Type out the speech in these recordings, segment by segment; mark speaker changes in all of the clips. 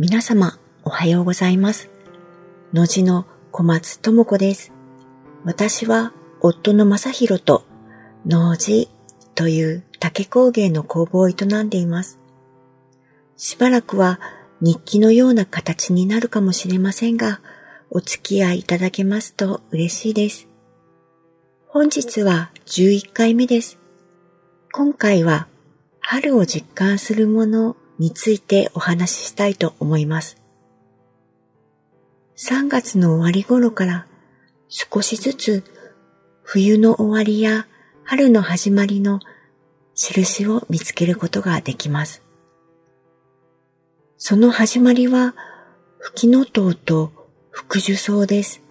Speaker 1: 皆様、おはようございます。のじの小松智子です。私は夫の正宏と農事という竹工芸の工房を営んでいます。しばらくは日記のような形になるかもしれませんが、お付き合いいただけますと嬉しいです。本日は11回目です。今回は春を実感するものについてお話ししたいと思います。3月の終わり頃から少しずつ冬の終わりや春の始まりの印を見つけることができます。その始まりは、フキノトウと福寿草です。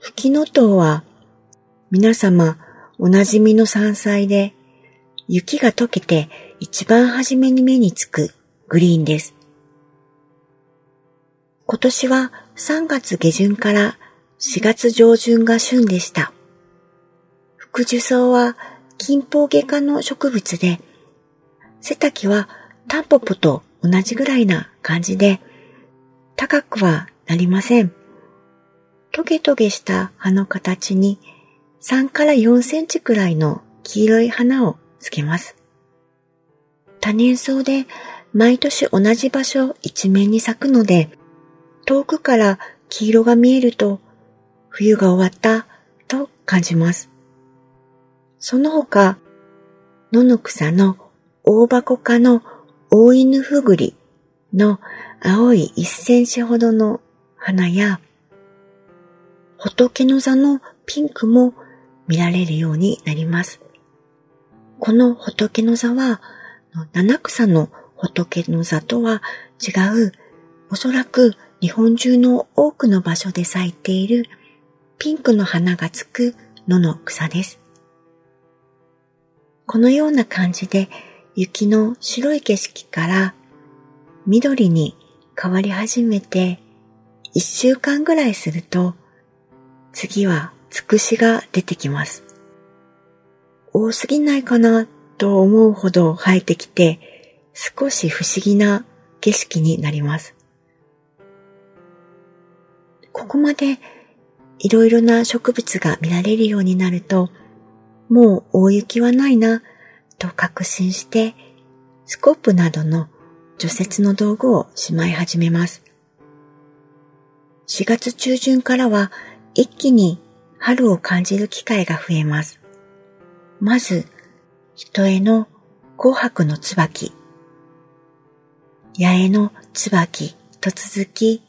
Speaker 1: フキノトウは、皆様おなじみの山菜で、雪が溶けて一番初めに目につくグリーンです。今年は3月下旬から4月上旬が旬でした。福寿草は近方外科の植物で、背丈はタンポポと同じぐらいな感じで、高くはなりません。トゲトゲした葉の形に3から4センチくらいの黄色い花をつけます。多年草で毎年同じ場所一面に咲くので、遠くから黄色が見えると冬が終わったと感じます。その他、野の草の大箱科の大犬ふぐりの青い1センチほどの花や、仏の座のピンクも見られるようになります。この仏の座は、七草の仏の座とは違う、おそらく日本中の多くの場所で咲いているピンクの花がつく野の草です。このような感じで雪の白い景色から緑に変わり始めて一週間ぐらいすると次はつくしが出てきます。多すぎないかな？と思うほど生えてきて少し不思議な景色になります。ここまでいろいろな植物が見られるようになるともう大雪はないな、と確信して、スコップなどの除雪の道具をしまい始めます。4月中旬からは一気に春を感じる機会が増えます。まず、人への紅白の椿、八重の椿と続き、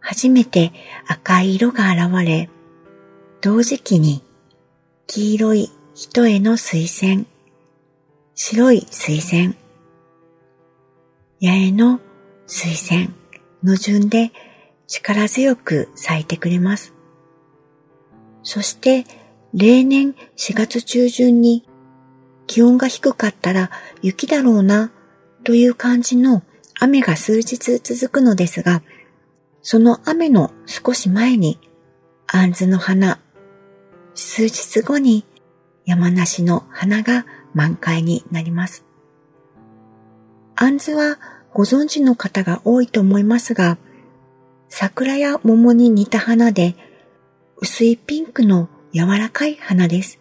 Speaker 1: 初めて赤い色が現れ、同時期に黄色い人への水仙、白い水仙、八重の水仙の順で力強く咲いてくれます。そして例年4月中旬に気温が低かったら雪だろうなという感じの雨が数日続くのですが、その雨の少し前に、杏ズの花、数日後に山梨の花が満開になります。杏ズはご存知の方が多いと思いますが、桜や桃に似た花で、薄いピンクの柔らかい花です。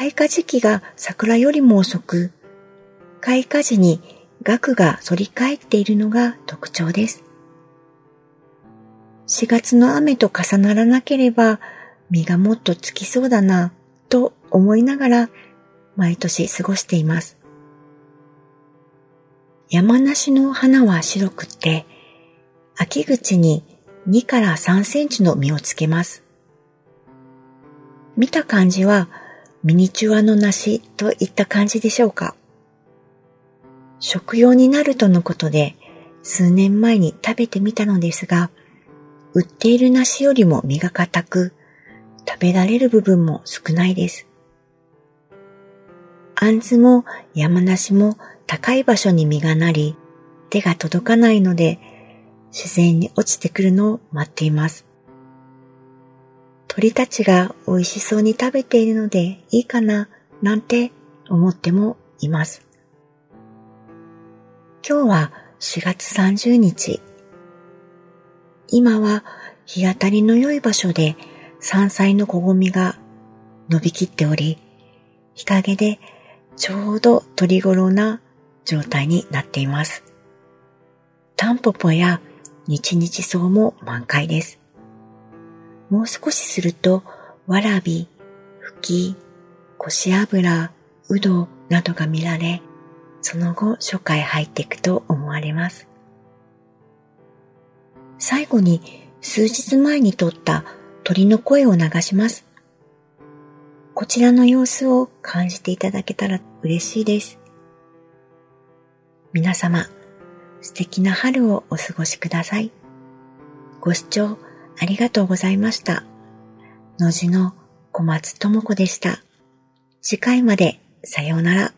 Speaker 1: 開花時期が桜よりも遅く、開花時に額が反り返っているのが特徴です。4月の雨と重ならなければ実がもっとつきそうだな、と思いながら毎年過ごしています。山梨の花は白くて、秋口に2から3センチの実をつけます。見た感じはミニチュアの梨といった感じでしょうか。食用になるとのことで数年前に食べてみたのですが、売っている梨よりも実が硬く、食べられる部分も少ないです。あんずも山梨も高い場所に実がなり、手が届かないので、自然に落ちてくるのを待っています。鳥たちが美味しそうに食べているのでいいかな、なんて思ってもいます。今日は4月30日。今は日当たりの良い場所で山菜のこごみが伸びきっており、日陰でちょうど鳥頃な状態になっています。タンポポや日々草も満開です。もう少しすると、わらび、ふき、こし油、うどなどが見られ、その後初回入っていくと思われます。最後に数日前に撮った鳥の声を流します。こちらの様子を感じていただけたら嬉しいです。皆様、素敵な春をお過ごしください。ご視聴ありがとうございました。のじの小松智子でした。次回までさようなら。